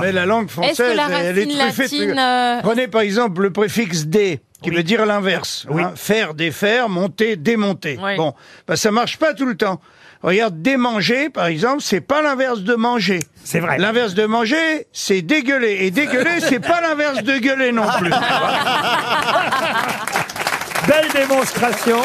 Mais la langue française, elle est racine truffée Prenez par exemple le préfixe dé, qui veut dire l'inverse. Hein. Faire, défaire, monter, démonter. Bon, bah, ça marche pas tout le temps. Regarde, démanger, par exemple, c'est pas l'inverse de manger. C'est vrai. L'inverse de manger, c'est dégueuler. Et dégueuler, c'est pas l'inverse de gueuler non plus. Ah. Belle démonstration.